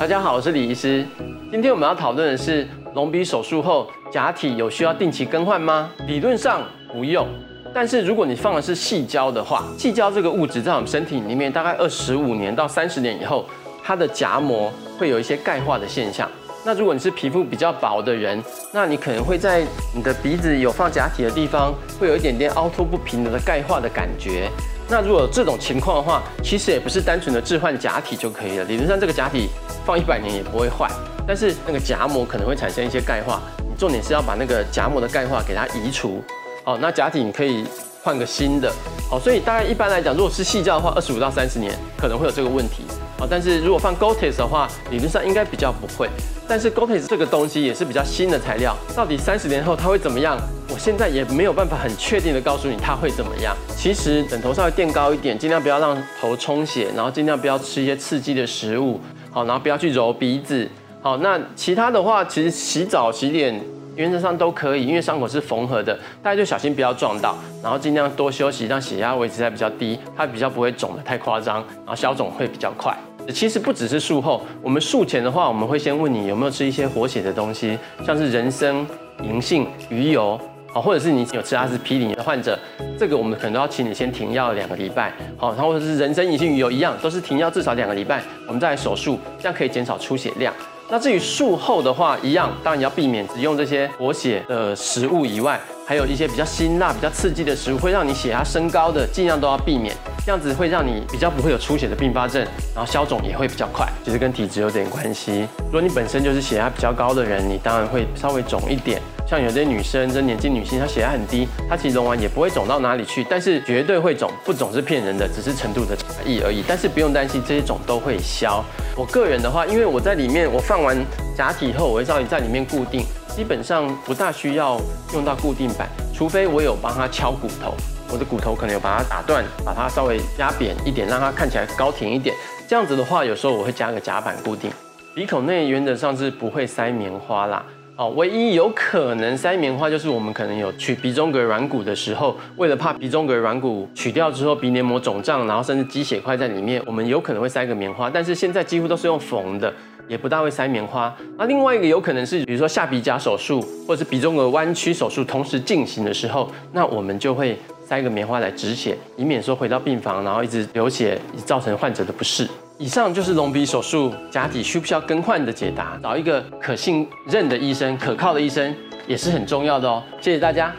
大家好，我是李医师。今天我们要讨论的是隆鼻手术后假体有需要定期更换吗？理论上不用，但是如果你放的是细胶的话，细胶这个物质在我们身体里面大概二十五年到三十年以后，它的夹膜会有一些钙化的现象。那如果你是皮肤比较薄的人，那你可能会在你的鼻子有放假体的地方，会有一点点凹凸不平的钙化的感觉。那如果这种情况的话，其实也不是单纯的置换假体就可以了。理论上这个假体放一百年也不会坏，但是那个夹膜可能会产生一些钙化。你重点是要把那个夹膜的钙化给它移除。好，那假体你可以换个新的。好，所以大概一般来讲，如果是细胶的话，二十五到三十年可能会有这个问题。啊，但是如果放 Gotex 的话，理论上应该比较不会。但是 Gotex 这个东西也是比较新的材料，到底三十年后它会怎么样？我现在也没有办法很确定的告诉你它会怎么样。其实等头稍微垫高一点，尽量不要让头充血，然后尽量不要吃一些刺激的食物，好，然后不要去揉鼻子，好，那其他的话，其实洗澡洗脸原则上都可以，因为伤口是缝合的，大家就小心不要撞到，然后尽量多休息，让血压维持在比较低，它比较不会肿的太夸张，然后消肿会比较快。其实不只是术后，我们术前的话，我们会先问你有没有吃一些活血的东西，像是人参、银杏、鱼油，啊，或者是你有吃阿司匹林的患者，这个我们可能都要请你先停药两个礼拜，好，然后或者是人参、银杏、鱼油一样，都是停药至少两个礼拜，我们再来手术，这样可以减少出血量。那至于术后的话，一样，当然要避免只用这些活血的食物以外，还有一些比较辛辣、比较刺激的食物，会让你血压升高的，尽量都要避免。这样子会让你比较不会有出血的并发症，然后消肿也会比较快，其实跟体质有点关系。如果你本身就是血压比较高的人，你当然会稍微肿一点。像有些女生，这年轻女性，她血压很低，她其实隆完也不会肿到哪里去，但是绝对会肿，不肿是骗人的，只是程度的差异而已。但是不用担心，这些肿都会消。我个人的话，因为我在里面，我放完假体后，我会稍微在里面固定，基本上不大需要用到固定板，除非我有帮她敲骨头。我的骨头可能有把它打断，把它稍微压扁一点，让它看起来高挺一点。这样子的话，有时候我会加个夹板固定。鼻孔内原则上是不会塞棉花啦。哦，唯一有可能塞棉花就是我们可能有取鼻中隔软骨的时候，为了怕鼻中隔软骨取掉之后鼻黏膜肿胀，然后甚至积血块在里面，我们有可能会塞个棉花。但是现在几乎都是用缝的，也不大会塞棉花。那另外一个有可能是，比如说下鼻甲手术或者是鼻中隔弯曲手术同时进行的时候，那我们就会。塞一个棉花来止血，以免说回到病房，然后一直流血，造成患者的不适。以上就是隆鼻手术假体需不需要更换的解答。找一个可信任的医生、可靠的医生也是很重要的哦。谢谢大家。